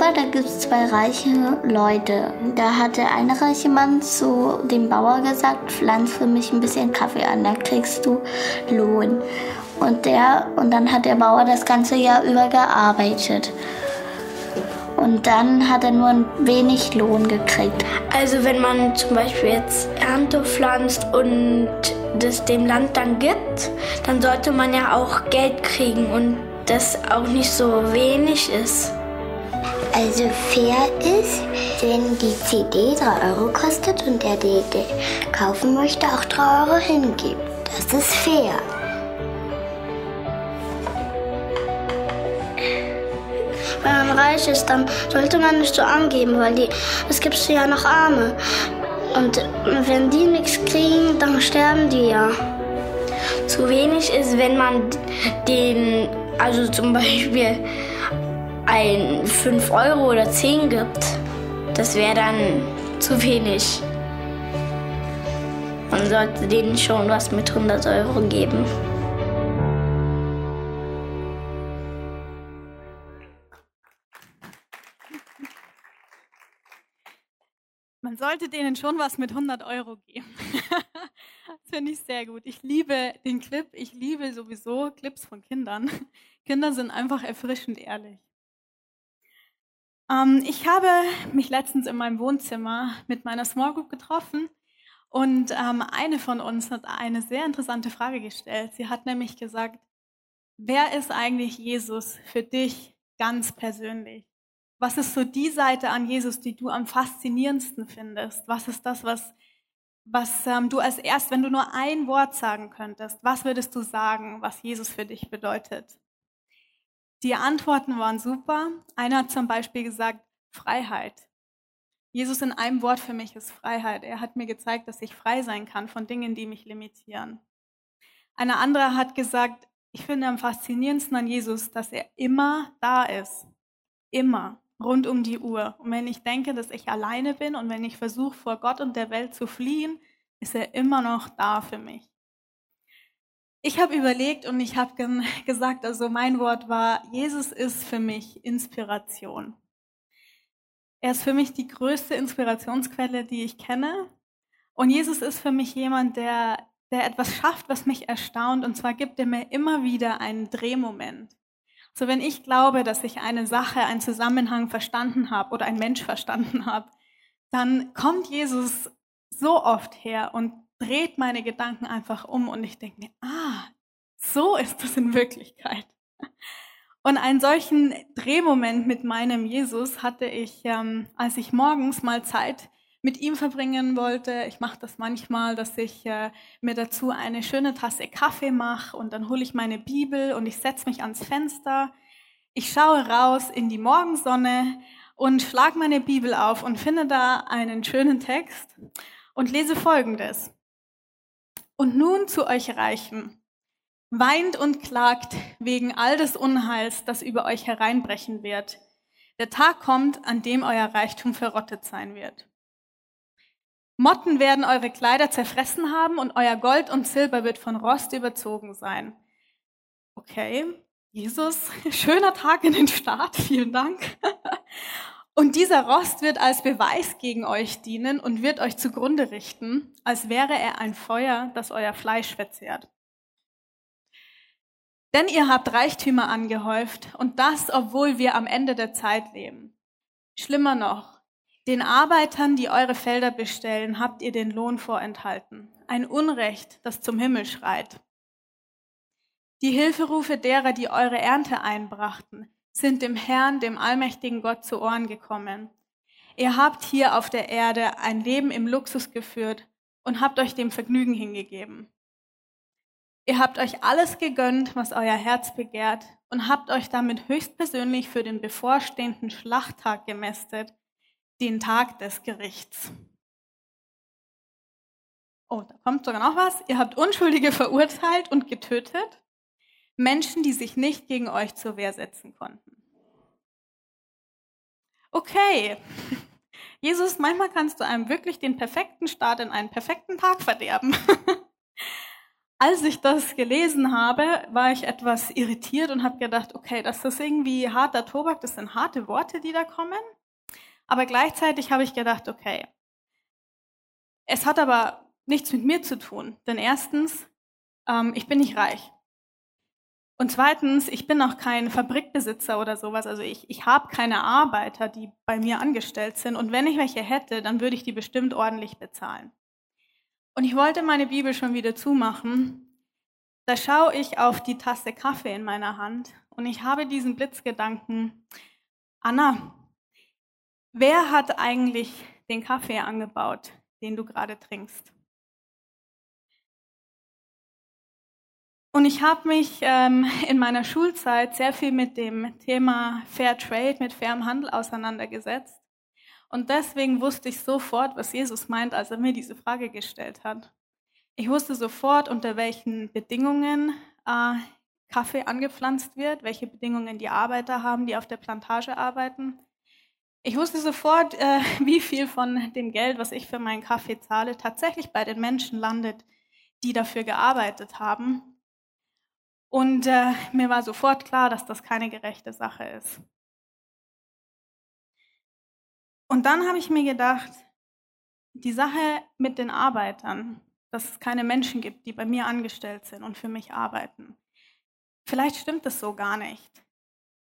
Europa, da gibt es zwei reiche Leute. Da hat der eine reiche Mann zu dem Bauer gesagt, pflanz für mich ein bisschen Kaffee an, dann kriegst du Lohn. Und, der, und dann hat der Bauer das ganze Jahr über gearbeitet. Und dann hat er nur ein wenig Lohn gekriegt. Also wenn man zum Beispiel jetzt Ernte pflanzt und das dem Land dann gibt, dann sollte man ja auch Geld kriegen und das auch nicht so wenig ist. Also fair ist, wenn die CD 3 Euro kostet und der, der kaufen möchte, auch 3 Euro hingibt. Das ist fair. Wenn man reich ist, dann sollte man nicht so angeben, weil es gibt ja noch Arme. Und wenn die nichts kriegen, dann sterben die ja. Zu wenig ist, wenn man den, also zum Beispiel ein 5 Euro oder 10 gibt. Das wäre dann zu wenig. Man sollte denen schon was mit 100 Euro geben. Man sollte denen schon was mit 100 Euro geben. das finde ich sehr gut. Ich liebe den Clip. Ich liebe sowieso Clips von Kindern. Kinder sind einfach erfrischend ehrlich. Ähm, ich habe mich letztens in meinem Wohnzimmer mit meiner Small Group getroffen und ähm, eine von uns hat eine sehr interessante Frage gestellt. Sie hat nämlich gesagt, wer ist eigentlich Jesus für dich ganz persönlich? Was ist so die Seite an Jesus, die du am faszinierendsten findest? Was ist das, was, was ähm, du als erst, wenn du nur ein Wort sagen könntest, was würdest du sagen, was Jesus für dich bedeutet? Die Antworten waren super. Einer hat zum Beispiel gesagt, Freiheit. Jesus in einem Wort für mich ist Freiheit. Er hat mir gezeigt, dass ich frei sein kann von Dingen, die mich limitieren. Eine andere hat gesagt, ich finde am faszinierendsten an Jesus, dass er immer da ist. Immer rund um die Uhr. Und wenn ich denke, dass ich alleine bin und wenn ich versuche, vor Gott und der Welt zu fliehen, ist er immer noch da für mich. Ich habe überlegt und ich habe gesagt, also mein Wort war, Jesus ist für mich Inspiration. Er ist für mich die größte Inspirationsquelle, die ich kenne. Und Jesus ist für mich jemand, der, der etwas schafft, was mich erstaunt. Und zwar gibt er mir immer wieder einen Drehmoment. So wenn ich glaube, dass ich eine Sache, einen Zusammenhang verstanden habe oder ein Mensch verstanden habe, dann kommt Jesus so oft her und dreht meine Gedanken einfach um und ich denke mir, ah, so ist das in Wirklichkeit. Und einen solchen Drehmoment mit meinem Jesus hatte ich, ähm, als ich morgens mal Zeit mit ihm verbringen wollte. Ich mache das manchmal, dass ich äh, mir dazu eine schöne Tasse Kaffee mache und dann hole ich meine Bibel und ich setze mich ans Fenster. Ich schaue raus in die Morgensonne und schlage meine Bibel auf und finde da einen schönen Text und lese Folgendes. Und nun zu euch Reichen. Weint und klagt wegen all des Unheils, das über euch hereinbrechen wird. Der Tag kommt, an dem euer Reichtum verrottet sein wird. Motten werden eure Kleider zerfressen haben und euer Gold und Silber wird von Rost überzogen sein. Okay, Jesus, schöner Tag in den Start, vielen Dank. Und dieser Rost wird als Beweis gegen euch dienen und wird euch zugrunde richten, als wäre er ein Feuer, das euer Fleisch verzehrt. Denn ihr habt Reichtümer angehäuft und das, obwohl wir am Ende der Zeit leben. Schlimmer noch, den Arbeitern, die eure Felder bestellen, habt ihr den Lohn vorenthalten. Ein Unrecht, das zum Himmel schreit. Die Hilferufe derer, die eure Ernte einbrachten, sind dem Herrn, dem allmächtigen Gott zu Ohren gekommen. Ihr habt hier auf der Erde ein Leben im Luxus geführt und habt euch dem Vergnügen hingegeben. Ihr habt euch alles gegönnt, was euer Herz begehrt und habt euch damit höchstpersönlich für den bevorstehenden Schlachttag gemästet, den Tag des Gerichts. oh, da kommt sogar noch was, ihr habt Unschuldige verurteilt und getötet, Menschen, die sich nicht gegen euch zur Wehr setzen konnten. Okay, Jesus, manchmal kannst du einem wirklich den perfekten Start in einen perfekten Tag verderben. Als ich das gelesen habe, war ich etwas irritiert und habe gedacht, okay, das ist irgendwie harter Tobak, das sind harte Worte, die da kommen. Aber gleichzeitig habe ich gedacht, okay, es hat aber nichts mit mir zu tun. Denn erstens, ähm, ich bin nicht reich. Und zweitens, ich bin auch kein Fabrikbesitzer oder sowas. Also ich, ich habe keine Arbeiter, die bei mir angestellt sind. Und wenn ich welche hätte, dann würde ich die bestimmt ordentlich bezahlen. Und ich wollte meine Bibel schon wieder zumachen. Da schaue ich auf die Tasse Kaffee in meiner Hand und ich habe diesen Blitzgedanken, Anna, wer hat eigentlich den Kaffee angebaut, den du gerade trinkst? Und ich habe mich ähm, in meiner Schulzeit sehr viel mit dem Thema Fair Trade, mit fairem Handel auseinandergesetzt. Und deswegen wusste ich sofort, was Jesus meint, als er mir diese Frage gestellt hat. Ich wusste sofort, unter welchen Bedingungen äh, Kaffee angepflanzt wird, welche Bedingungen die Arbeiter haben, die auf der Plantage arbeiten. Ich wusste sofort, äh, wie viel von dem Geld, was ich für meinen Kaffee zahle, tatsächlich bei den Menschen landet, die dafür gearbeitet haben. Und äh, mir war sofort klar, dass das keine gerechte Sache ist. Und dann habe ich mir gedacht, die Sache mit den Arbeitern, dass es keine Menschen gibt, die bei mir angestellt sind und für mich arbeiten. Vielleicht stimmt es so gar nicht.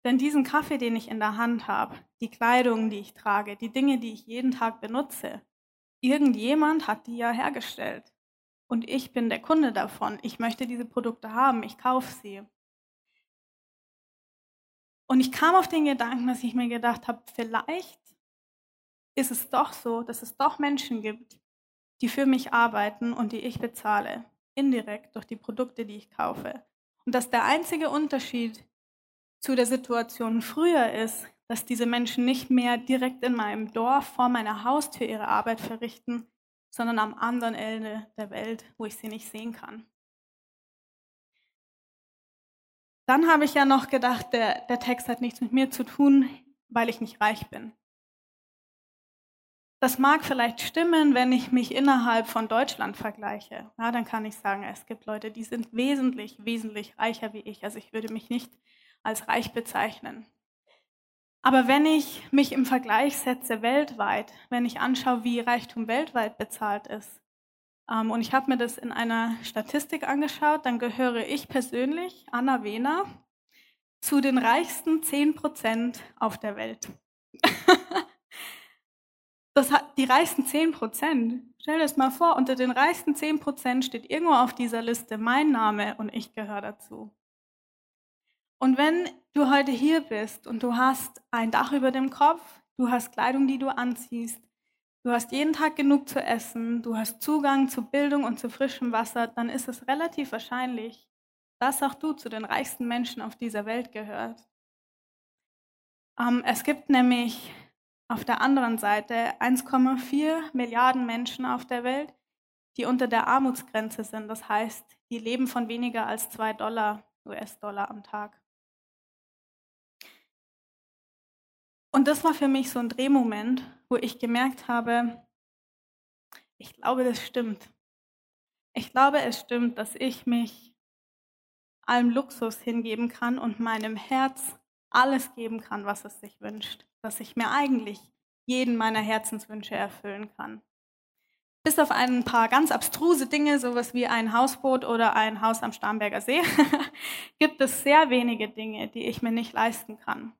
Denn diesen Kaffee, den ich in der Hand habe, die Kleidung, die ich trage, die Dinge, die ich jeden Tag benutze, irgendjemand hat die ja hergestellt und ich bin der Kunde davon. Ich möchte diese Produkte haben, ich kaufe sie. Und ich kam auf den Gedanken, dass ich mir gedacht habe, vielleicht ist es doch so, dass es doch Menschen gibt, die für mich arbeiten und die ich bezahle, indirekt durch die Produkte, die ich kaufe. Und dass der einzige Unterschied zu der Situation früher ist, dass diese Menschen nicht mehr direkt in meinem Dorf vor meiner Haustür ihre Arbeit verrichten, sondern am anderen Ende der Welt, wo ich sie nicht sehen kann. Dann habe ich ja noch gedacht, der, der Text hat nichts mit mir zu tun, weil ich nicht reich bin. Das mag vielleicht stimmen, wenn ich mich innerhalb von Deutschland vergleiche. Ja, dann kann ich sagen, es gibt Leute, die sind wesentlich, wesentlich reicher wie ich. Also ich würde mich nicht als reich bezeichnen. Aber wenn ich mich im Vergleich setze weltweit, wenn ich anschaue, wie Reichtum weltweit bezahlt ist, ähm, und ich habe mir das in einer Statistik angeschaut, dann gehöre ich persönlich, Anna Wehner, zu den reichsten 10 Prozent auf der Welt. das hat die reichsten 10 Prozent. Stell dir das mal vor, unter den reichsten 10 Prozent steht irgendwo auf dieser Liste mein Name und ich gehöre dazu. Und wenn du heute hier bist und du hast ein Dach über dem Kopf, du hast Kleidung, die du anziehst, du hast jeden Tag genug zu essen, du hast Zugang zu Bildung und zu frischem Wasser, dann ist es relativ wahrscheinlich, dass auch du zu den reichsten Menschen auf dieser Welt gehört. Ähm, es gibt nämlich auf der anderen Seite 1,4 Milliarden Menschen auf der Welt, die unter der Armutsgrenze sind. Das heißt, die leben von weniger als zwei Dollar US-Dollar am Tag. Und das war für mich so ein Drehmoment, wo ich gemerkt habe, ich glaube, das stimmt. Ich glaube, es stimmt, dass ich mich allem Luxus hingeben kann und meinem Herz alles geben kann, was es sich wünscht. Dass ich mir eigentlich jeden meiner Herzenswünsche erfüllen kann. Bis auf ein paar ganz abstruse Dinge, sowas wie ein Hausboot oder ein Haus am Starnberger See, gibt es sehr wenige Dinge, die ich mir nicht leisten kann.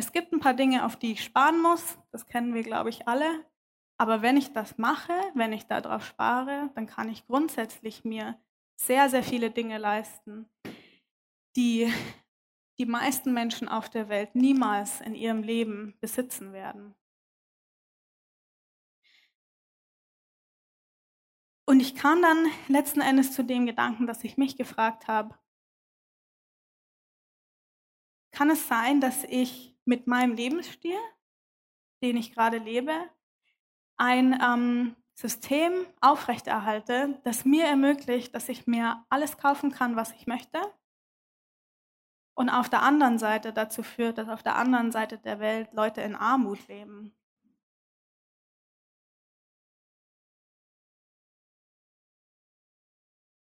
Es gibt ein paar Dinge, auf die ich sparen muss, das kennen wir, glaube ich, alle. Aber wenn ich das mache, wenn ich darauf spare, dann kann ich grundsätzlich mir sehr, sehr viele Dinge leisten, die die meisten Menschen auf der Welt niemals in ihrem Leben besitzen werden. Und ich kam dann letzten Endes zu dem Gedanken, dass ich mich gefragt habe, kann es sein, dass ich mit meinem Lebensstil, den ich gerade lebe, ein ähm, System aufrechterhalte, das mir ermöglicht, dass ich mir alles kaufen kann, was ich möchte. Und auf der anderen Seite dazu führt, dass auf der anderen Seite der Welt Leute in Armut leben.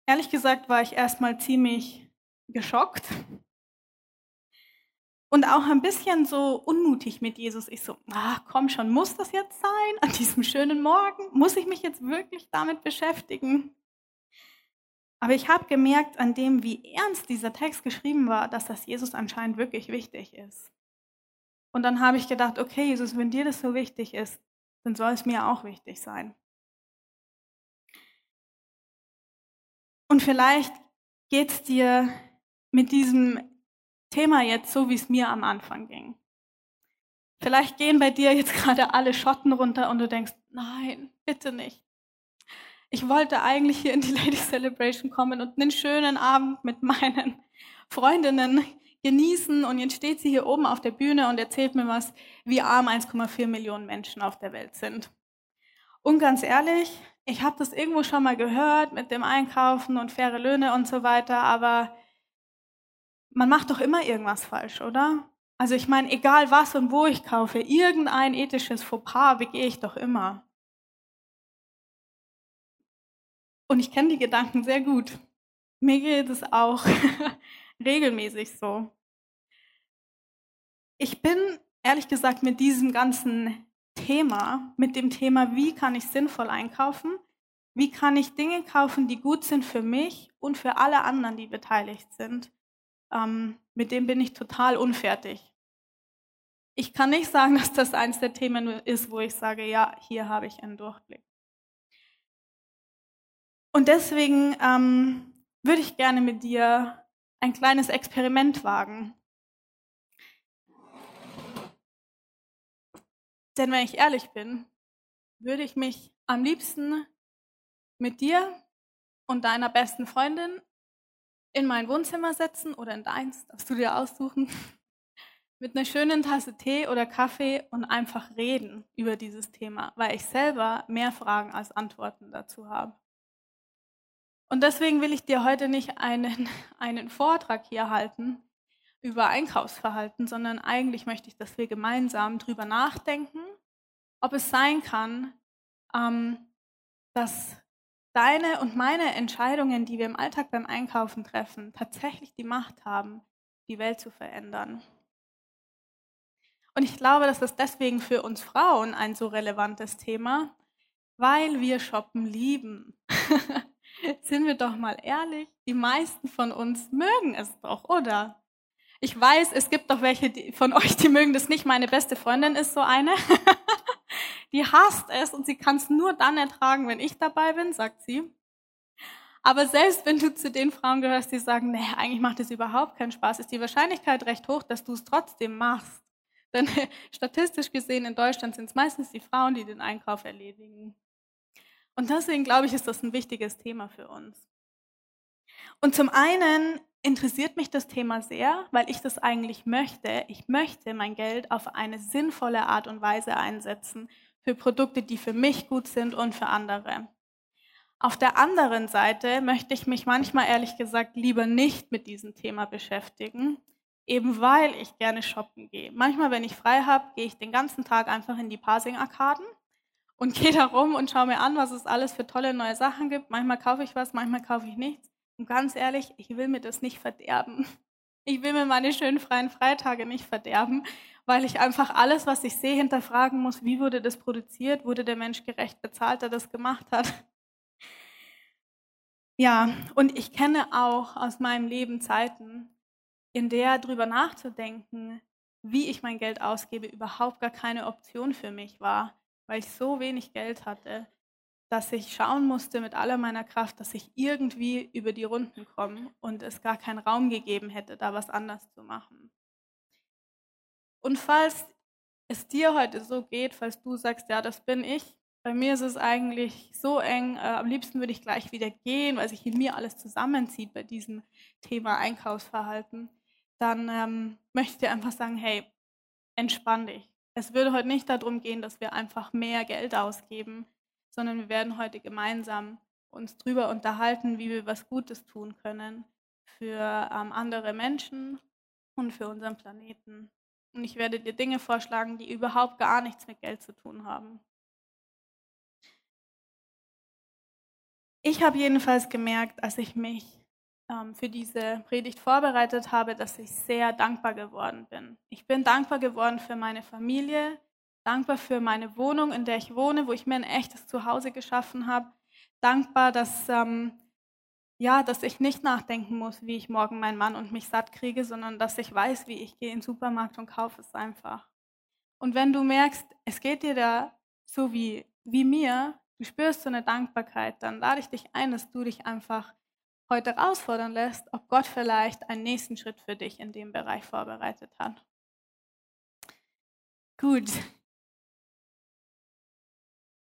Ehrlich gesagt war ich erstmal ziemlich geschockt und auch ein bisschen so unmutig mit Jesus. Ich so, ah, komm schon, muss das jetzt sein an diesem schönen Morgen? Muss ich mich jetzt wirklich damit beschäftigen? Aber ich habe gemerkt an dem, wie ernst dieser Text geschrieben war, dass das Jesus anscheinend wirklich wichtig ist. Und dann habe ich gedacht, okay, Jesus, wenn dir das so wichtig ist, dann soll es mir auch wichtig sein. Und vielleicht geht es dir mit diesem Thema jetzt so, wie es mir am Anfang ging. Vielleicht gehen bei dir jetzt gerade alle Schotten runter und du denkst, nein, bitte nicht. Ich wollte eigentlich hier in die Ladies Celebration kommen und einen schönen Abend mit meinen Freundinnen genießen und jetzt steht sie hier oben auf der Bühne und erzählt mir was, wie arm 1,4 Millionen Menschen auf der Welt sind. Und ganz ehrlich, ich habe das irgendwo schon mal gehört mit dem Einkaufen und faire Löhne und so weiter, aber man macht doch immer irgendwas falsch, oder? Also ich meine, egal was und wo ich kaufe, irgendein ethisches Fauxpas begehe ich doch immer. Und ich kenne die Gedanken sehr gut. Mir geht es auch regelmäßig so. Ich bin ehrlich gesagt mit diesem ganzen Thema, mit dem Thema, wie kann ich sinnvoll einkaufen, wie kann ich Dinge kaufen, die gut sind für mich und für alle anderen, die beteiligt sind, ähm, mit dem bin ich total unfertig. Ich kann nicht sagen, dass das eins der Themen ist, wo ich sage, ja, hier habe ich einen Durchblick. Und deswegen ähm, würde ich gerne mit dir ein kleines Experiment wagen. Denn wenn ich ehrlich bin, würde ich mich am liebsten mit dir und deiner besten Freundin in mein Wohnzimmer setzen oder in deins, darfst du dir aussuchen, mit einer schönen Tasse Tee oder Kaffee und einfach reden über dieses Thema, weil ich selber mehr Fragen als Antworten dazu habe. Und deswegen will ich dir heute nicht einen, einen Vortrag hier halten über Einkaufsverhalten, sondern eigentlich möchte ich, dass wir gemeinsam drüber nachdenken, ob es sein kann, ähm, dass deine und meine Entscheidungen, die wir im Alltag beim Einkaufen treffen, tatsächlich die Macht haben, die Welt zu verändern. Und ich glaube, dass das deswegen für uns Frauen ein so relevantes Thema, weil wir shoppen lieben. Sind wir doch mal ehrlich, die meisten von uns mögen es doch, oder? Ich weiß, es gibt doch welche von euch, die mögen das nicht. Meine beste Freundin ist so eine. Die hasst es und sie kann es nur dann ertragen, wenn ich dabei bin, sagt sie. Aber selbst wenn du zu den Frauen gehörst, die sagen, nee, eigentlich macht es überhaupt keinen Spaß, ist die Wahrscheinlichkeit recht hoch, dass du es trotzdem machst. Denn statistisch gesehen in Deutschland sind es meistens die Frauen, die den Einkauf erledigen. Und deswegen glaube ich, ist das ein wichtiges Thema für uns. Und zum einen interessiert mich das Thema sehr, weil ich das eigentlich möchte. Ich möchte mein Geld auf eine sinnvolle Art und Weise einsetzen für Produkte, die für mich gut sind und für andere. Auf der anderen Seite möchte ich mich manchmal ehrlich gesagt lieber nicht mit diesem Thema beschäftigen, eben weil ich gerne shoppen gehe. Manchmal, wenn ich frei habe, gehe ich den ganzen Tag einfach in die Parsing-Arkaden und gehe da rum und schaue mir an, was es alles für tolle neue Sachen gibt. Manchmal kaufe ich was, manchmal kaufe ich nichts. Und ganz ehrlich, ich will mir das nicht verderben. Ich will mir meine schönen freien Freitage nicht verderben, weil ich einfach alles, was ich sehe, hinterfragen muss, wie wurde das produziert, wurde der Mensch gerecht bezahlt, der das gemacht hat. Ja, und ich kenne auch aus meinem Leben Zeiten, in der drüber nachzudenken, wie ich mein Geld ausgebe, überhaupt gar keine Option für mich war, weil ich so wenig Geld hatte, dass ich schauen musste mit aller meiner Kraft, dass ich irgendwie über die Runden komme und es gar keinen Raum gegeben hätte, da was anders zu machen. Und falls es dir heute so geht, falls du sagst, ja, das bin ich, bei mir ist es eigentlich so eng, äh, am liebsten würde ich gleich wieder gehen, weil sich in mir alles zusammenzieht bei diesem Thema Einkaufsverhalten, dann ähm, möchte ich dir einfach sagen, hey, entspann dich. Es würde heute nicht darum gehen, dass wir einfach mehr Geld ausgeben, sondern wir werden heute gemeinsam uns darüber unterhalten, wie wir was Gutes tun können für ähm, andere Menschen und für unseren Planeten. Und ich werde dir Dinge vorschlagen, die überhaupt gar nichts mit Geld zu tun haben. Ich habe jedenfalls gemerkt, als ich mich ähm, für diese Predigt vorbereitet habe, dass ich sehr dankbar geworden bin. Ich bin dankbar geworden für meine Familie, dankbar für meine Wohnung, in der ich wohne, wo ich mir ein echtes Zuhause geschaffen habe, dankbar, dass, ähm, ja, dass ich nicht nachdenken muss, wie ich morgen meinen Mann und mich satt kriege, sondern dass ich weiß, wie ich gehe in den Supermarkt und kaufe es einfach. Und wenn du merkst, es geht dir da so wie, wie mir, du spürst so eine Dankbarkeit, dann lade ich dich ein, dass du dich einfach heute herausfordern lässt, ob Gott vielleicht einen nächsten Schritt für dich in dem Bereich vorbereitet hat. Gut.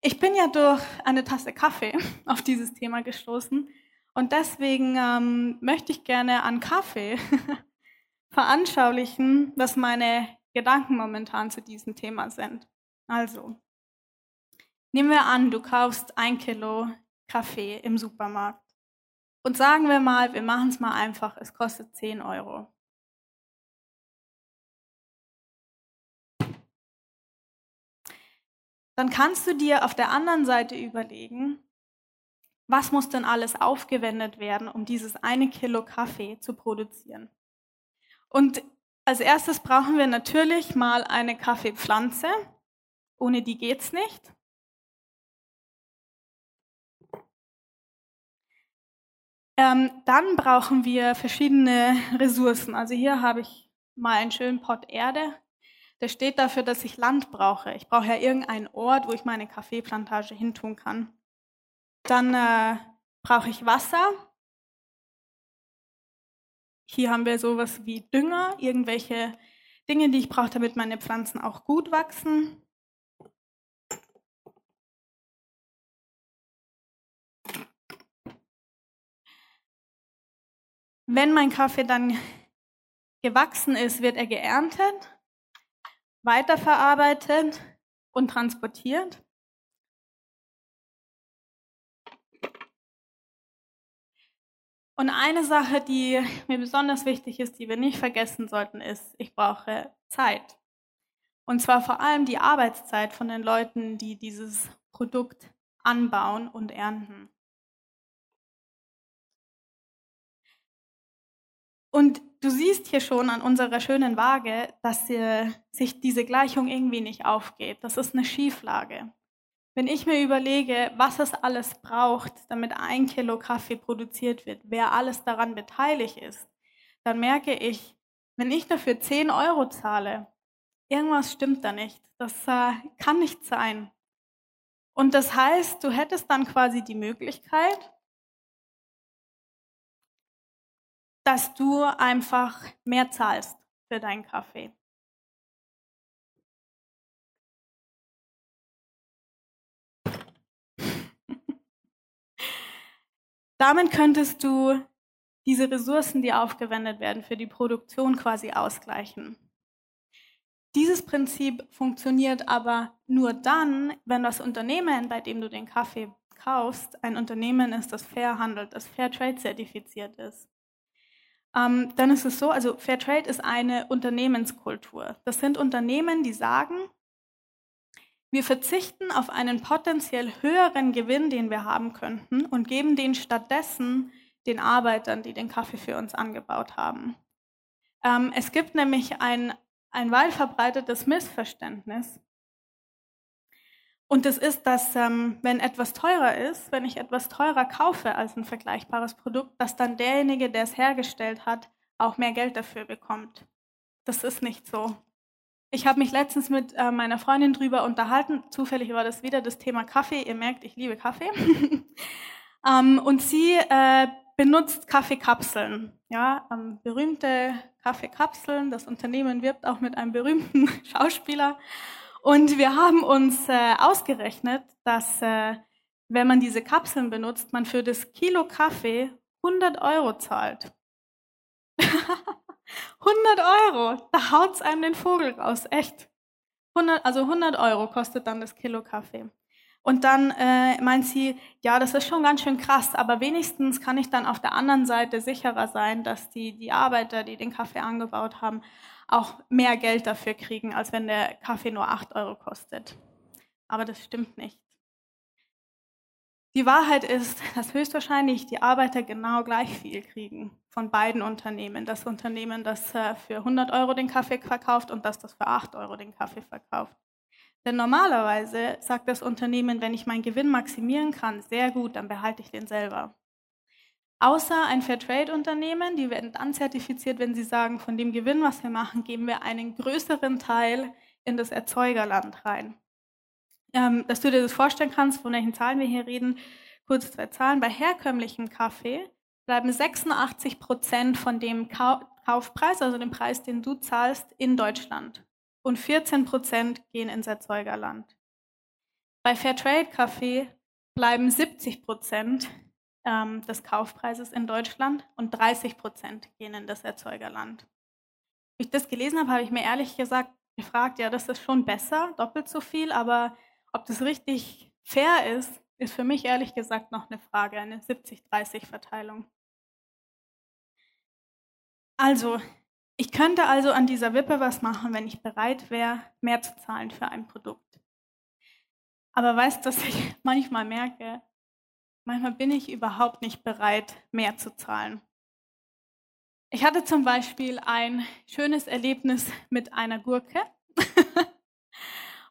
Ich bin ja durch eine Tasse Kaffee auf dieses Thema gestoßen und deswegen ähm, möchte ich gerne an Kaffee veranschaulichen, was meine Gedanken momentan zu diesem Thema sind. Also, nehmen wir an, du kaufst ein Kilo Kaffee im Supermarkt. Und sagen wir mal, wir machen es mal einfach, es kostet 10 Euro. Dann kannst du dir auf der anderen Seite überlegen, was muss denn alles aufgewendet werden, um dieses eine Kilo Kaffee zu produzieren. Und als erstes brauchen wir natürlich mal eine Kaffeepflanze. Ohne die geht's nicht. Ähm, dann brauchen wir verschiedene Ressourcen. Also hier habe ich mal einen schönen Pott Erde. Der steht dafür, dass ich Land brauche. Ich brauche ja irgendeinen Ort, wo ich meine Kaffeeplantage hintun kann. Dann äh, brauche ich Wasser. Hier haben wir sowas wie Dünger, irgendwelche Dinge, die ich brauche, damit meine Pflanzen auch gut wachsen. Wenn mein Kaffee dann gewachsen ist, wird er geerntet, weiterverarbeitet und transportiert. Und eine Sache, die mir besonders wichtig ist, die wir nicht vergessen sollten, ist, ich brauche Zeit. Und zwar vor allem die Arbeitszeit von den Leuten, die dieses Produkt anbauen und ernten. Und du siehst hier schon an unserer schönen Waage, dass sich diese Gleichung irgendwie nicht aufgeht. Das ist eine Schieflage. Wenn ich mir überlege, was es alles braucht, damit ein Kilo Kaffee produziert wird, wer alles daran beteiligt ist, dann merke ich, wenn ich dafür 10 Euro zahle, irgendwas stimmt da nicht. Das äh, kann nicht sein. Und das heißt, du hättest dann quasi die Möglichkeit, dass du einfach mehr zahlst für deinen Kaffee. Damit könntest du diese Ressourcen, die aufgewendet werden, für die Produktion quasi ausgleichen. Dieses Prinzip funktioniert aber nur dann, wenn das Unternehmen, bei dem du den Kaffee kaufst, ein Unternehmen ist, das fair handelt, das Fairtrade zertifiziert ist ähm, dann ist es so, also Fairtrade ist eine Unternehmenskultur. Das sind Unternehmen, die sagen, wir verzichten auf einen potenziell höheren Gewinn, den wir haben könnten, und geben den stattdessen den Arbeitern, die den Kaffee für uns angebaut haben. Ähm, es gibt nämlich ein, ein weit verbreitetes Missverständnis, und das ist, dass ähm, wenn etwas teurer ist, wenn ich etwas teurer kaufe als ein vergleichbares Produkt, dass dann derjenige, der es hergestellt hat, auch mehr Geld dafür bekommt. Das ist nicht so. Ich habe mich letztens mit äh, meiner Freundin drüber unterhalten. Zufällig war das wieder das Thema Kaffee. Ihr merkt, ich liebe Kaffee. ähm, und sie äh, benutzt Kaffeekapseln. Ja, ähm, berühmte Kaffeekapseln. Das Unternehmen wirbt auch mit einem berühmten Schauspieler. Und wir haben uns äh, ausgerechnet, dass äh, wenn man diese Kapseln benutzt, man für das Kilo Kaffee 100 Euro zahlt. 100 Euro, da haut's einem den Vogel raus, echt. 100, also 100 Euro kostet dann das Kilo Kaffee. Und dann äh, meint sie, ja, das ist schon ganz schön krass, aber wenigstens kann ich dann auf der anderen Seite sicherer sein, dass die, die Arbeiter, die den Kaffee angebaut haben, auch mehr Geld dafür kriegen, als wenn der Kaffee nur 8 Euro kostet. Aber das stimmt nicht. Die Wahrheit ist, dass höchstwahrscheinlich die Arbeiter genau gleich viel kriegen von beiden Unternehmen. Das Unternehmen, das äh, für 100 Euro den Kaffee verkauft und das, das für 8 Euro den Kaffee verkauft. Denn normalerweise sagt das Unternehmen, wenn ich meinen Gewinn maximieren kann, sehr gut, dann behalte ich den selber. Außer ein Fairtrade-Unternehmen, die werden dann zertifiziert, wenn sie sagen, von dem Gewinn, was wir machen, geben wir einen größeren Teil in das Erzeugerland rein. Ähm, dass du dir das vorstellen kannst, von welchen Zahlen wir hier reden, kurz zwei Zahlen. Bei herkömmlichem Kaffee bleiben 86 Prozent von dem Kaufpreis, also dem Preis, den du zahlst, in Deutschland und 14 Prozent gehen ins Erzeugerland. Bei Fairtrade-Kaffee bleiben 70 Prozent ähm, des Kaufpreises in Deutschland und 30 Prozent gehen in das Erzeugerland. Als ich das gelesen habe, habe ich mir ehrlich gesagt gefragt, ja, das ist schon besser, doppelt so viel, aber ob das richtig fair ist, ist für mich ehrlich gesagt noch eine Frage, eine 70-30-Verteilung. Also, ich könnte also an dieser Wippe was machen, wenn ich bereit wäre, mehr zu zahlen für ein Produkt. Aber weißt du, dass ich manchmal merke, manchmal bin ich überhaupt nicht bereit, mehr zu zahlen. Ich hatte zum Beispiel ein schönes Erlebnis mit einer Gurke.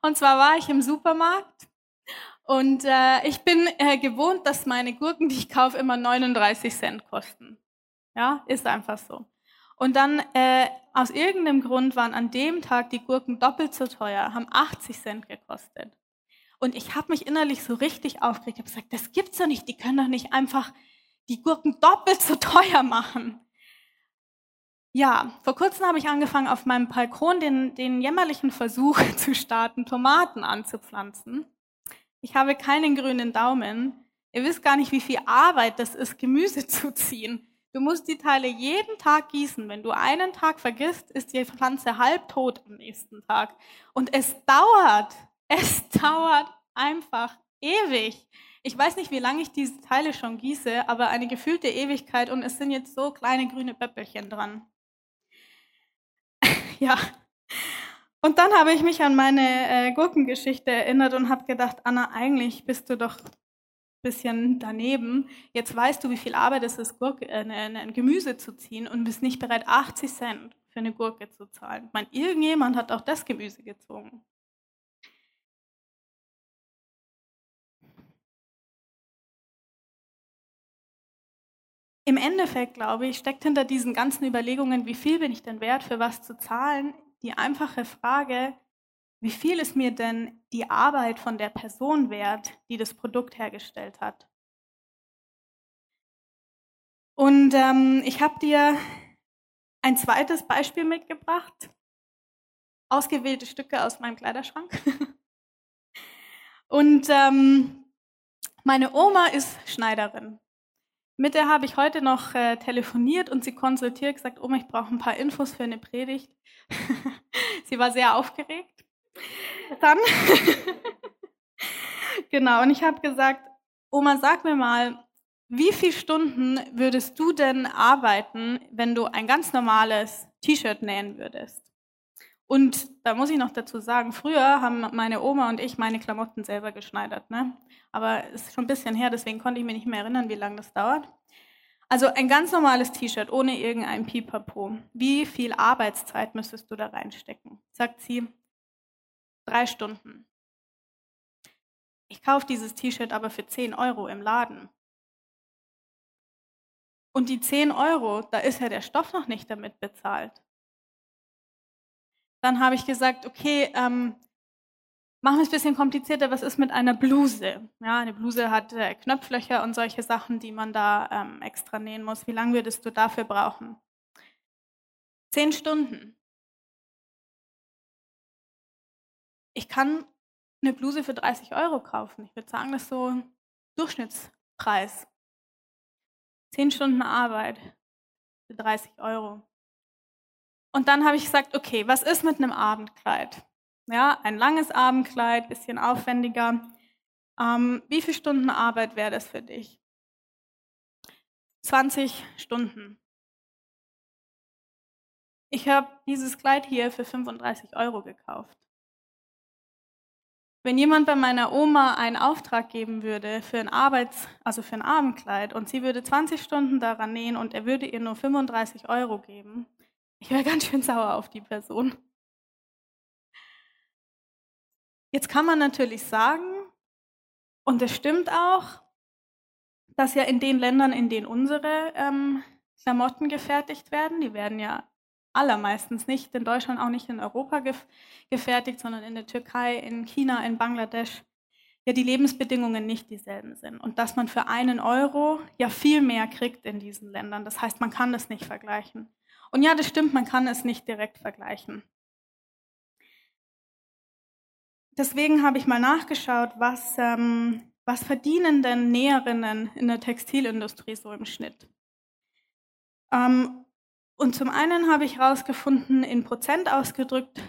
und zwar war ich im Supermarkt und äh, ich bin äh, gewohnt, dass meine Gurken, die ich kaufe, immer 39 Cent kosten. Ja, ist einfach so. Und dann äh, aus irgendeinem Grund waren an dem Tag die Gurken doppelt so teuer, haben 80 Cent gekostet. Und ich habe mich innerlich so richtig aufgeregt. Ich habe gesagt, das gibt's doch nicht. Die können doch nicht einfach die Gurken doppelt so teuer machen. Ja, vor kurzem habe ich angefangen, auf meinem Balkon den, den jämmerlichen Versuch zu starten, Tomaten anzupflanzen. Ich habe keinen grünen Daumen. Ihr wisst gar nicht, wie viel Arbeit das ist, Gemüse zu ziehen. Du musst die Teile jeden Tag gießen. Wenn du einen Tag vergisst, ist die Pflanze halb tot am nächsten Tag. Und es dauert, es dauert einfach ewig. Ich weiß nicht, wie lange ich diese Teile schon gieße, aber eine gefühlte Ewigkeit und es sind jetzt so kleine grüne Pöppelchen dran. ja. Und dann habe ich mich an meine äh, Gurkengeschichte erinnert und habe gedacht, Anna, eigentlich bist du doch bisschen daneben. Jetzt weißt du, wie viel Arbeit es ist, Gurke, äh, ein Gemüse zu ziehen und bist nicht bereit, 80 Cent für eine Gurke zu zahlen. Ich meine, irgendjemand hat auch das Gemüse gezogen. Im Endeffekt, glaube ich, steckt hinter diesen ganzen Überlegungen, wie viel bin ich denn wert, für was zu zahlen, die einfache Frage, wie viel ist mir denn die Arbeit von der Person wert, die das Produkt hergestellt hat? Und ähm, ich habe dir ein zweites Beispiel mitgebracht, ausgewählte Stücke aus meinem Kleiderschrank. Und ähm, meine Oma ist Schneiderin. Mit der habe ich heute noch äh, telefoniert und sie konsultiert, gesagt, Oma, ich brauche ein paar Infos für eine Predigt. sie war sehr aufgeregt. Dann, genau, und ich habe gesagt, Oma, sag mir mal, wie viele Stunden würdest du denn arbeiten, wenn du ein ganz normales T-Shirt nähen würdest? Und da muss ich noch dazu sagen, früher haben meine Oma und ich meine Klamotten selber geschneidert. Ne? Aber es ist schon ein bisschen her, deswegen konnte ich mir nicht mehr erinnern, wie lange das dauert. Also ein ganz normales T-Shirt ohne irgendein Pipapo. Wie viel Arbeitszeit müsstest du da reinstecken? Sagt sie, Drei Stunden. Ich kaufe dieses T-Shirt aber für 10 Euro im Laden. Und die 10 Euro, da ist ja der Stoff noch nicht damit bezahlt. Dann habe ich gesagt, okay, ähm, machen wir es ein bisschen komplizierter. Was ist mit einer Bluse? Ja, eine Bluse hat äh, Knöpflöcher und solche Sachen, die man da ähm, extra nähen muss. Wie lange würdest du dafür brauchen? Zehn Stunden. ich kann eine Bluse für 30 Euro kaufen. Ich würde sagen, das ist so Durchschnittspreis. Zehn Stunden Arbeit für 30 Euro. Und dann habe ich gesagt, okay, was ist mit einem Abendkleid? Ja, ein langes Abendkleid, bisschen aufwendiger. Ähm, wie viele Stunden Arbeit wäre das für dich? 20 Stunden. Ich habe dieses Kleid hier für 35 Euro gekauft. Wenn jemand bei meiner Oma einen Auftrag geben würde für ein Arbeits-, also für ein Abendkleid und sie würde 20 Stunden daran nähen und er würde ihr nur 35 Euro geben, ich wäre ganz schön sauer auf die Person. Jetzt kann man natürlich sagen, und es stimmt auch, dass ja in den Ländern, in denen unsere ähm, Klamotten gefertigt werden, die werden ja allermeistens nicht in Deutschland, auch nicht in Europa gef gefertigt, sondern in der Türkei, in China, in Bangladesch, ja die Lebensbedingungen nicht dieselben sind. Und dass man für einen Euro ja viel mehr kriegt in diesen Ländern. Das heißt, man kann das nicht vergleichen. Und ja, das stimmt, man kann es nicht direkt vergleichen. Deswegen habe ich mal nachgeschaut, was, ähm, was verdienen denn Näherinnen in der Textilindustrie so im Schnitt? Ähm, und zum einen habe ich herausgefunden, in Prozent ausgedrückt,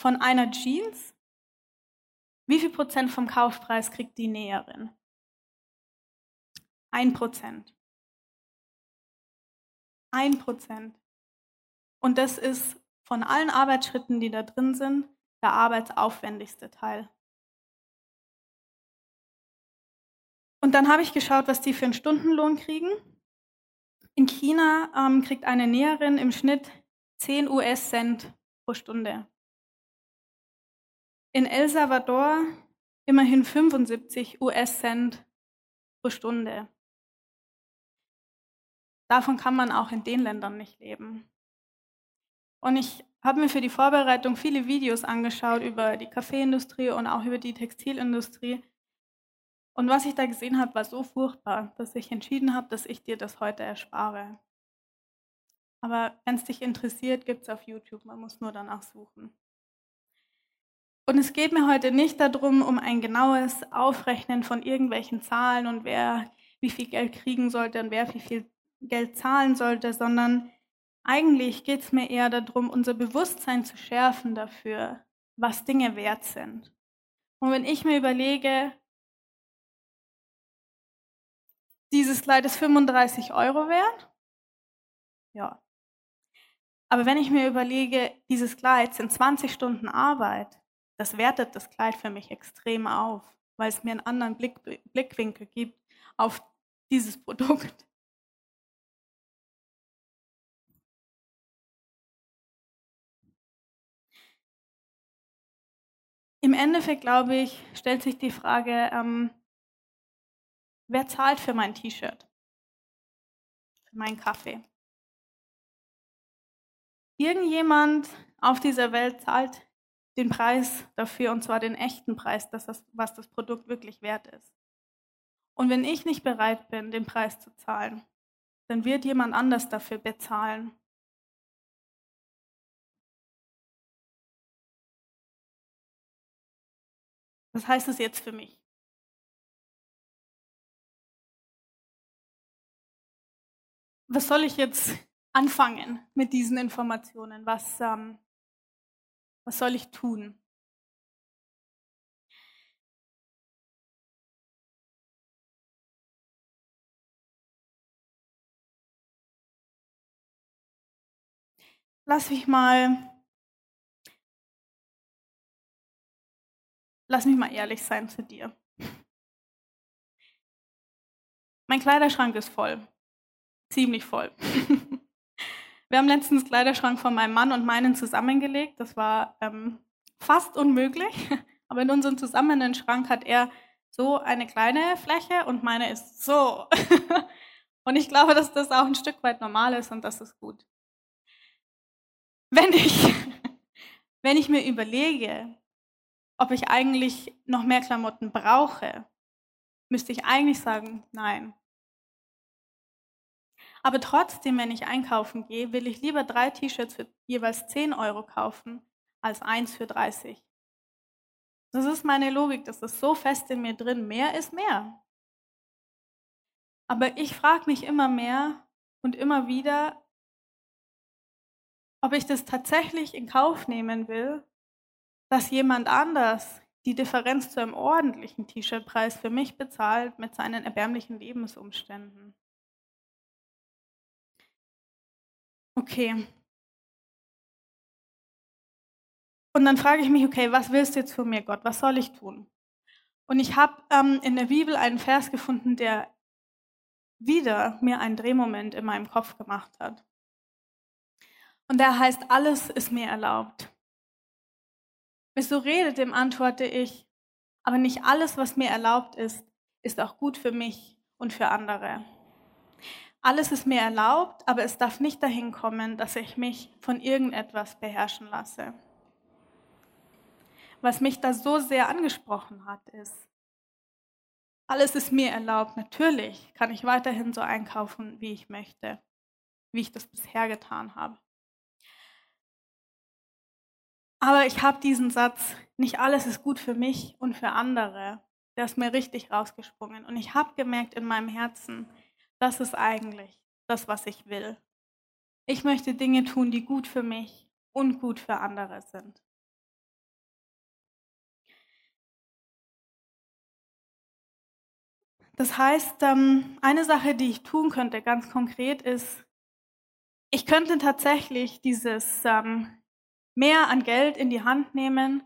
von einer Jeans, wie viel Prozent vom Kaufpreis kriegt die Näherin? Ein Prozent. Ein Prozent. Und das ist von allen Arbeitsschritten, die da drin sind, der arbeitsaufwendigste Teil. Und dann habe ich geschaut, was die für einen Stundenlohn kriegen. In China ähm, kriegt eine Näherin im Schnitt 10 US-Cent pro Stunde. In El Salvador immerhin 75 US-Cent pro Stunde. Davon kann man auch in den Ländern nicht leben. Und ich habe mir für die Vorbereitung viele Videos angeschaut über die Kaffeeindustrie und auch über die Textilindustrie. Und was ich da gesehen habe, war so furchtbar, dass ich entschieden habe, dass ich dir das heute erspare. Aber wenn es dich interessiert, gibt es auf YouTube, man muss nur danach suchen. Und es geht mir heute nicht darum, um ein genaues Aufrechnen von irgendwelchen Zahlen und wer wie viel Geld kriegen sollte und wer wie viel Geld zahlen sollte, sondern eigentlich geht es mir eher darum, unser Bewusstsein zu schärfen dafür, was Dinge wert sind. Und wenn ich mir überlege, dieses Kleid ist 35 Euro wert. Ja. Aber wenn ich mir überlege, dieses Kleid sind 20 Stunden Arbeit, das wertet das Kleid für mich extrem auf, weil es mir einen anderen Blick, Blickwinkel gibt auf dieses Produkt. Im Endeffekt, glaube ich, stellt sich die Frage, ähm, Wer zahlt für mein T-Shirt? Für meinen Kaffee? Irgendjemand auf dieser Welt zahlt den Preis dafür, und zwar den echten Preis, dass das, was das Produkt wirklich wert ist. Und wenn ich nicht bereit bin, den Preis zu zahlen, dann wird jemand anders dafür bezahlen. Was heißt das jetzt für mich? was soll ich jetzt anfangen mit diesen Informationen? Was, ähm, was soll ich tun? Lass mich mal, lass mich mal ehrlich sein zu dir. Mein Kleiderschrank ist voll ziemlich voll. Wir haben letztens Kleiderschrank von meinem Mann und meinen zusammengelegt. Das war ähm, fast unmöglich. Aber in unserem zusammenen Schrank hat er so eine kleine Fläche und meine ist so. und ich glaube, dass das auch ein Stück weit normal ist und das ist gut. Wenn ich, wenn ich mir überlege, ob ich eigentlich noch mehr Klamotten brauche, müsste ich eigentlich sagen, nein. Aber trotzdem, wenn ich einkaufen gehe, will ich lieber drei T-Shirts für jeweils 10 Euro kaufen, als eins für 30. Das ist meine Logik, das ist so fest in mir drin. Mehr ist mehr. Aber ich frage mich immer mehr und immer wieder, ob ich das tatsächlich in Kauf nehmen will, dass jemand anders die Differenz zu einem ordentlichen T-Shirt-Preis für mich bezahlt mit seinen erbärmlichen Lebensumständen. Okay. Und dann frage ich mich, okay, was willst du jetzt von mir, Gott? Was soll ich tun? Und ich habe ähm, in der Bibel einen Vers gefunden, der wieder mir einen Drehmoment in meinem Kopf gemacht hat. Und der heißt, alles ist mir erlaubt. Wer so redet, dem antworte ich, aber nicht alles, was mir erlaubt ist, ist auch gut für mich und für andere. Alles ist mir erlaubt, aber es darf nicht dahin kommen, dass ich mich von irgendetwas beherrschen lasse. Was mich da so sehr angesprochen hat, ist, alles ist mir erlaubt. Natürlich kann ich weiterhin so einkaufen, wie ich möchte, wie ich das bisher getan habe. Aber ich habe diesen Satz, nicht alles ist gut für mich und für andere, der ist mir richtig rausgesprungen. Und ich habe gemerkt in meinem Herzen, das ist eigentlich das, was ich will. Ich möchte Dinge tun, die gut für mich und gut für andere sind. Das heißt, ähm, eine Sache, die ich tun könnte, ganz konkret, ist, ich könnte tatsächlich dieses ähm, mehr an Geld in die Hand nehmen,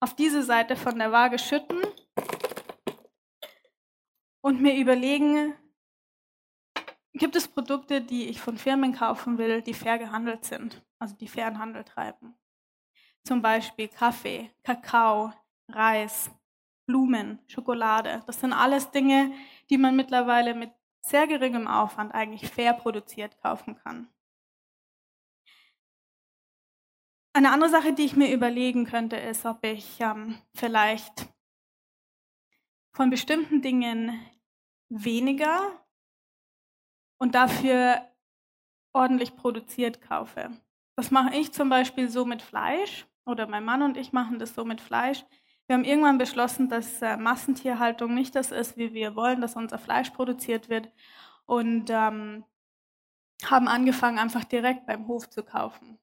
auf diese Seite von der Waage schütten und mir überlegen, gibt es Produkte, die ich von Firmen kaufen will, die fair gehandelt sind, also die fairen Handel treiben. Zum Beispiel Kaffee, Kakao, Reis, Blumen, Schokolade. Das sind alles Dinge, die man mittlerweile mit sehr geringem Aufwand eigentlich fair produziert kaufen kann. Eine andere Sache, die ich mir überlegen könnte, ist, ob ich ähm, vielleicht von bestimmten Dingen weniger und dafür ordentlich produziert kaufe. Das mache ich zum Beispiel so mit Fleisch oder mein Mann und ich machen das so mit Fleisch. Wir haben irgendwann beschlossen, dass äh, Massentierhaltung nicht das ist, wie wir wollen, dass unser Fleisch produziert wird und ähm, haben angefangen, einfach direkt beim Hof zu kaufen.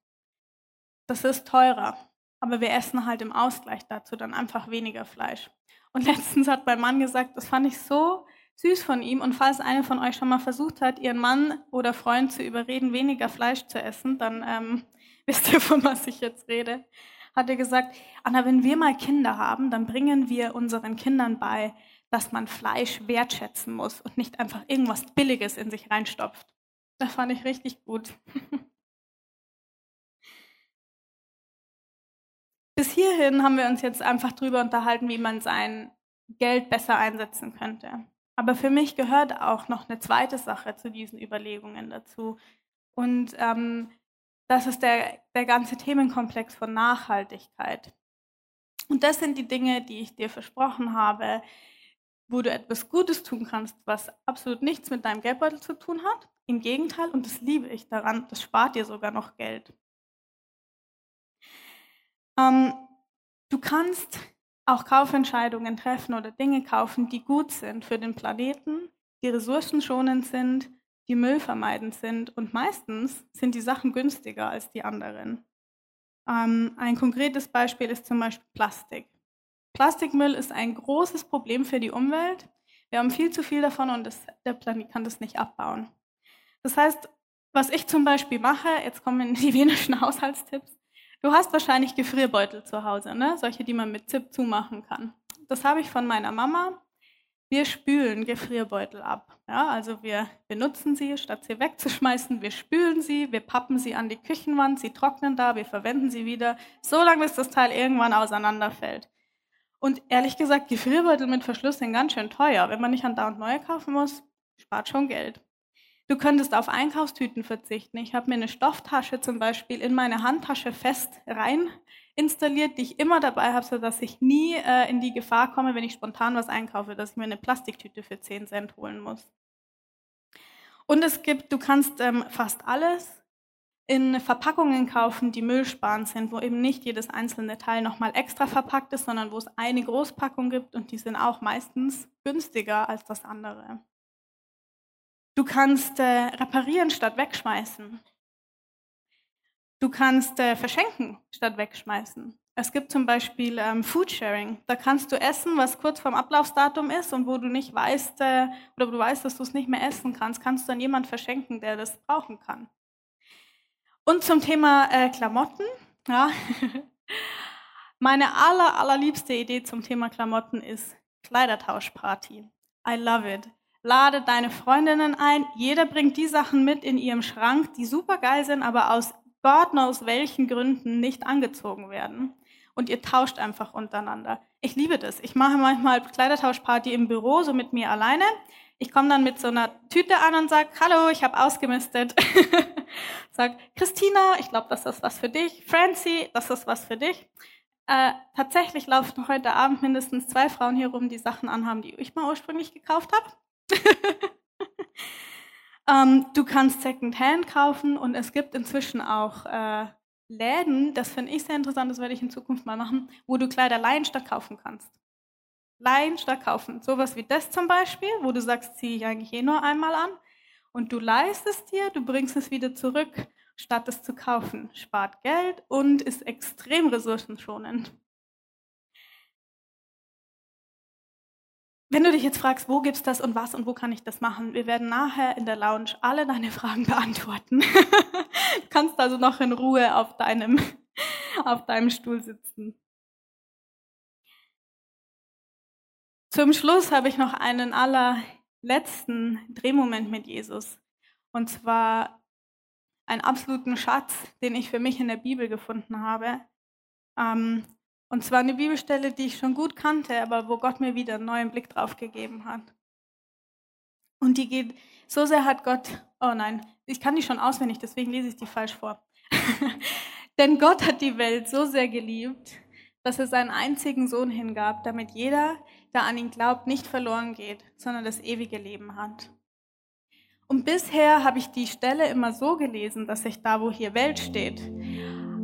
Das ist teurer, aber wir essen halt im Ausgleich dazu dann einfach weniger Fleisch. Und letztens hat mein Mann gesagt, das fand ich so süß von ihm. Und falls einer von euch schon mal versucht hat, ihren Mann oder Freund zu überreden, weniger Fleisch zu essen, dann ähm, wisst ihr, von was ich jetzt rede. Hat er gesagt, Anna, wenn wir mal Kinder haben, dann bringen wir unseren Kindern bei, dass man Fleisch wertschätzen muss und nicht einfach irgendwas Billiges in sich reinstopft. Das fand ich richtig gut. bis hierhin haben wir uns jetzt einfach darüber unterhalten, wie man sein Geld besser einsetzen könnte. Aber für mich gehört auch noch eine zweite Sache zu diesen Überlegungen dazu. Und ähm, das ist der, der ganze Themenkomplex von Nachhaltigkeit. Und das sind die Dinge, die ich dir versprochen habe, wo du etwas Gutes tun kannst, was absolut nichts mit deinem Geldbeutel zu tun hat. Im Gegenteil, und das liebe ich daran, das spart dir sogar noch Geld. Ähm, du kannst auch Kaufentscheidungen treffen oder Dinge kaufen, die gut sind für den Planeten, die ressourcenschonend sind, die müllvermeidend sind und meistens sind die Sachen günstiger als die anderen. Ähm, ein konkretes Beispiel ist zum Beispiel Plastik. Plastikmüll ist ein großes Problem für die Umwelt. Wir haben viel zu viel davon und das, der Planet kann das nicht abbauen. Das heißt, was ich zum Beispiel mache, jetzt kommen die wenigsten Haushaltstipps, Du hast wahrscheinlich Gefrierbeutel zu Hause, ne? solche, die man mit Zip zumachen kann. Das habe ich von meiner Mama. Wir spülen Gefrierbeutel ab. Ja, also wir benutzen sie, statt sie wegzuschmeißen, wir spülen sie, wir pappen sie an die Küchenwand, sie trocknen da, wir verwenden sie wieder, so lange bis das Teil irgendwann auseinanderfällt. Und ehrlich gesagt, Gefrierbeutel mit Verschluss sind ganz schön teuer. Wenn man nicht an da und neue kaufen muss, spart schon Geld. Du könntest auf Einkaufstüten verzichten. Ich habe mir eine Stofftasche zum Beispiel in meine Handtasche fest rein installiert, die ich immer dabei habe, sodass ich nie äh, in die Gefahr komme, wenn ich spontan was einkaufe, dass ich mir eine Plastiktüte für 10 Cent holen muss. Und es gibt, du kannst ähm, fast alles in Verpackungen kaufen, die müllsparend sind, wo eben nicht jedes einzelne Teil nochmal extra verpackt ist, sondern wo es eine Großpackung gibt und die sind auch meistens günstiger als das andere. Du kannst äh, reparieren statt wegschmeißen. Du kannst äh, verschenken statt wegschmeißen. Es gibt zum Beispiel ähm, Foodsharing. Da kannst du essen, was kurz vorm Ablaufsdatum ist und wo du nicht weißt äh, oder wo du weißt, dass du es nicht mehr essen kannst, kannst du dann jemand verschenken, der das brauchen kann. Und zum Thema äh, Klamotten. Ja. Meine aller, allerliebste Idee zum Thema Klamotten ist Kleidertauschparty. I love it. Lade deine Freundinnen ein. Jeder bringt die Sachen mit in ihrem Schrank, die super geil sind, aber aus Gott knows welchen Gründen nicht angezogen werden und ihr tauscht einfach untereinander. Ich liebe das. Ich mache manchmal Kleidertauschparty im Büro, so mit mir alleine. Ich komme dann mit so einer Tüte an und sage, hallo, ich habe ausgemistet. sag, Christina, ich glaube, das ist was für dich. Francie, das ist was für dich. Äh, tatsächlich laufen heute Abend mindestens zwei Frauen hier rum, die Sachen anhaben, die ich mal ursprünglich gekauft habe. ähm, du kannst Secondhand kaufen und es gibt inzwischen auch äh, Läden, das finde ich sehr interessant, das werde ich in Zukunft mal machen, wo du Kleider leihen statt kaufen kannst. Leihen statt kaufen. Sowas wie das zum Beispiel, wo du sagst, ziehe ich eigentlich eh nur einmal an. Und du leihst es dir, du bringst es wieder zurück, statt es zu kaufen. Spart Geld und ist extrem ressourcenschonend. Wenn du dich jetzt fragst, wo gibt's das und was und wo kann ich das machen, wir werden nachher in der Lounge alle deine Fragen beantworten. du kannst also noch in Ruhe auf deinem, auf deinem Stuhl sitzen. Zum Schluss habe ich noch einen allerletzten Drehmoment mit Jesus. Und zwar einen absoluten Schatz, den ich für mich in der Bibel gefunden habe. Ähm, und zwar eine Bibelstelle, die ich schon gut kannte, aber wo Gott mir wieder einen neuen Blick drauf gegeben hat. Und die geht, so sehr hat Gott, oh nein, ich kann die schon auswendig, deswegen lese ich die falsch vor. Denn Gott hat die Welt so sehr geliebt, dass er seinen einzigen Sohn hingab, damit jeder, der an ihn glaubt, nicht verloren geht, sondern das ewige Leben hat. Und bisher habe ich die Stelle immer so gelesen, dass ich da, wo hier Welt steht,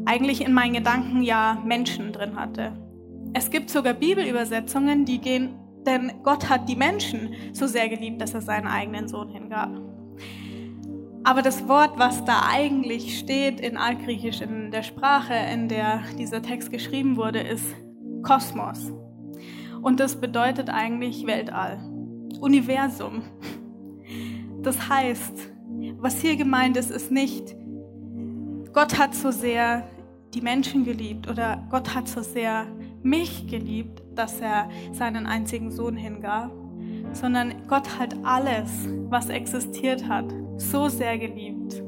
eigentlich in meinen Gedanken ja Menschen drin hatte. Es gibt sogar Bibelübersetzungen, die gehen, denn Gott hat die Menschen so sehr geliebt, dass er seinen eigenen Sohn hingab. Aber das Wort, was da eigentlich steht in Altgriechisch, in der Sprache, in der dieser Text geschrieben wurde, ist Kosmos. Und das bedeutet eigentlich Weltall, Universum. Das heißt, was hier gemeint ist, ist nicht, Gott hat so sehr die Menschen geliebt oder Gott hat so sehr mich geliebt, dass er seinen einzigen Sohn hingab, sondern Gott hat alles, was existiert hat, so sehr geliebt.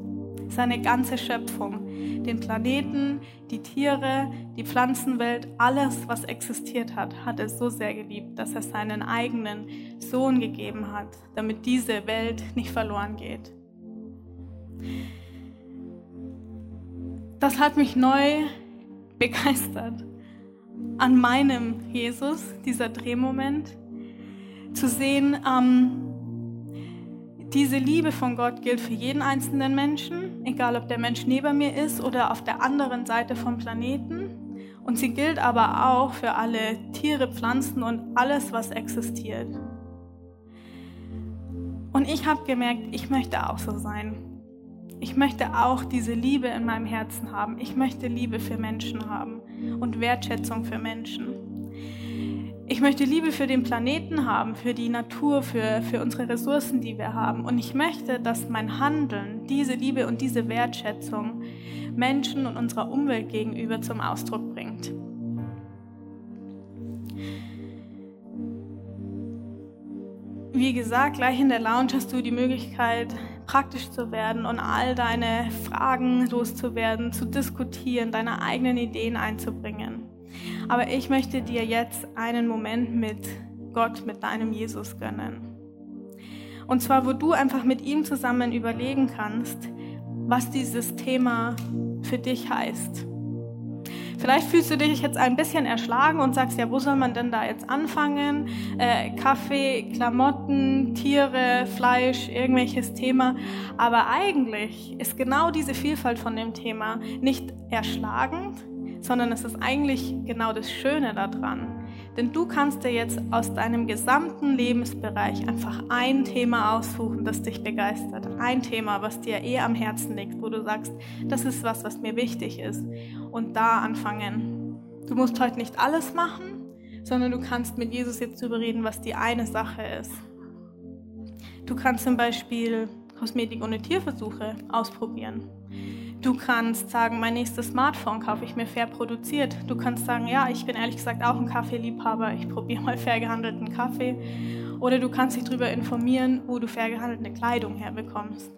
Seine ganze Schöpfung, den Planeten, die Tiere, die Pflanzenwelt, alles, was existiert hat, hat er so sehr geliebt, dass er seinen eigenen Sohn gegeben hat, damit diese Welt nicht verloren geht. Das hat mich neu begeistert an meinem Jesus, dieser Drehmoment, zu sehen, ähm, diese Liebe von Gott gilt für jeden einzelnen Menschen, egal ob der Mensch neben mir ist oder auf der anderen Seite vom Planeten. Und sie gilt aber auch für alle Tiere, Pflanzen und alles, was existiert. Und ich habe gemerkt, ich möchte auch so sein. Ich möchte auch diese Liebe in meinem Herzen haben. Ich möchte Liebe für Menschen haben und Wertschätzung für Menschen. Ich möchte Liebe für den Planeten haben, für die Natur, für, für unsere Ressourcen, die wir haben. Und ich möchte, dass mein Handeln diese Liebe und diese Wertschätzung Menschen und unserer Umwelt gegenüber zum Ausdruck bringt. Wie gesagt, gleich in der Lounge hast du die Möglichkeit, praktisch zu werden und all deine Fragen loszuwerden, zu diskutieren, deine eigenen Ideen einzubringen. Aber ich möchte dir jetzt einen Moment mit Gott, mit deinem Jesus gönnen. Und zwar, wo du einfach mit ihm zusammen überlegen kannst, was dieses Thema für dich heißt. Vielleicht fühlst du dich jetzt ein bisschen erschlagen und sagst, ja, wo soll man denn da jetzt anfangen? Äh, Kaffee, Klamotten, Tiere, Fleisch, irgendwelches Thema. Aber eigentlich ist genau diese Vielfalt von dem Thema nicht erschlagend, sondern es ist eigentlich genau das Schöne daran. Denn du kannst dir jetzt aus deinem gesamten Lebensbereich einfach ein Thema aussuchen, das dich begeistert. Ein Thema, was dir eh am Herzen liegt, wo du sagst, das ist was, was mir wichtig ist. Und da anfangen. Du musst heute nicht alles machen, sondern du kannst mit Jesus jetzt darüber reden, was die eine Sache ist. Du kannst zum Beispiel Kosmetik ohne Tierversuche ausprobieren. Du kannst sagen, mein nächstes Smartphone kaufe ich mir fair produziert. Du kannst sagen, ja, ich bin ehrlich gesagt auch ein Kaffeeliebhaber, ich probiere mal fair gehandelten Kaffee. Oder du kannst dich darüber informieren, wo du fair gehandelte Kleidung herbekommst.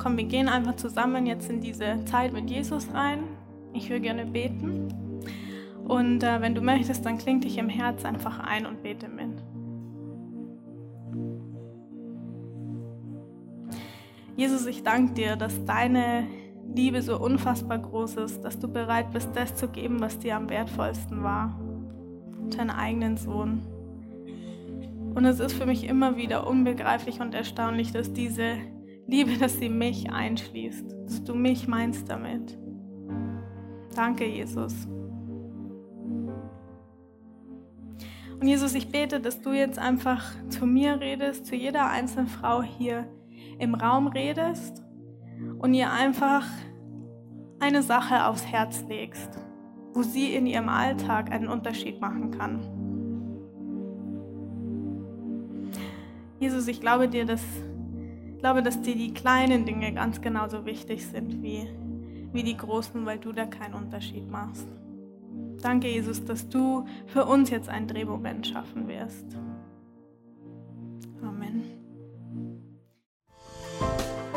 Komm, wir gehen einfach zusammen jetzt in diese Zeit mit Jesus rein. Ich würde gerne beten. Und äh, wenn du möchtest, dann kling dich im Herz einfach ein und bete mit. Jesus, ich danke dir, dass deine Liebe so unfassbar groß ist, dass du bereit bist, das zu geben, was dir am wertvollsten war, deinen eigenen Sohn. Und es ist für mich immer wieder unbegreiflich und erstaunlich, dass diese Liebe, dass sie mich einschließt, dass du mich meinst damit. Danke, Jesus. Und Jesus, ich bete, dass du jetzt einfach zu mir redest, zu jeder einzelnen Frau hier im Raum redest und ihr einfach eine Sache aufs Herz legst, wo sie in ihrem Alltag einen Unterschied machen kann. Jesus, ich glaube dir, dass, glaube, dass dir die kleinen Dinge ganz genauso wichtig sind wie, wie die großen, weil du da keinen Unterschied machst. Danke, Jesus, dass du für uns jetzt einen Drehmoment schaffen wirst.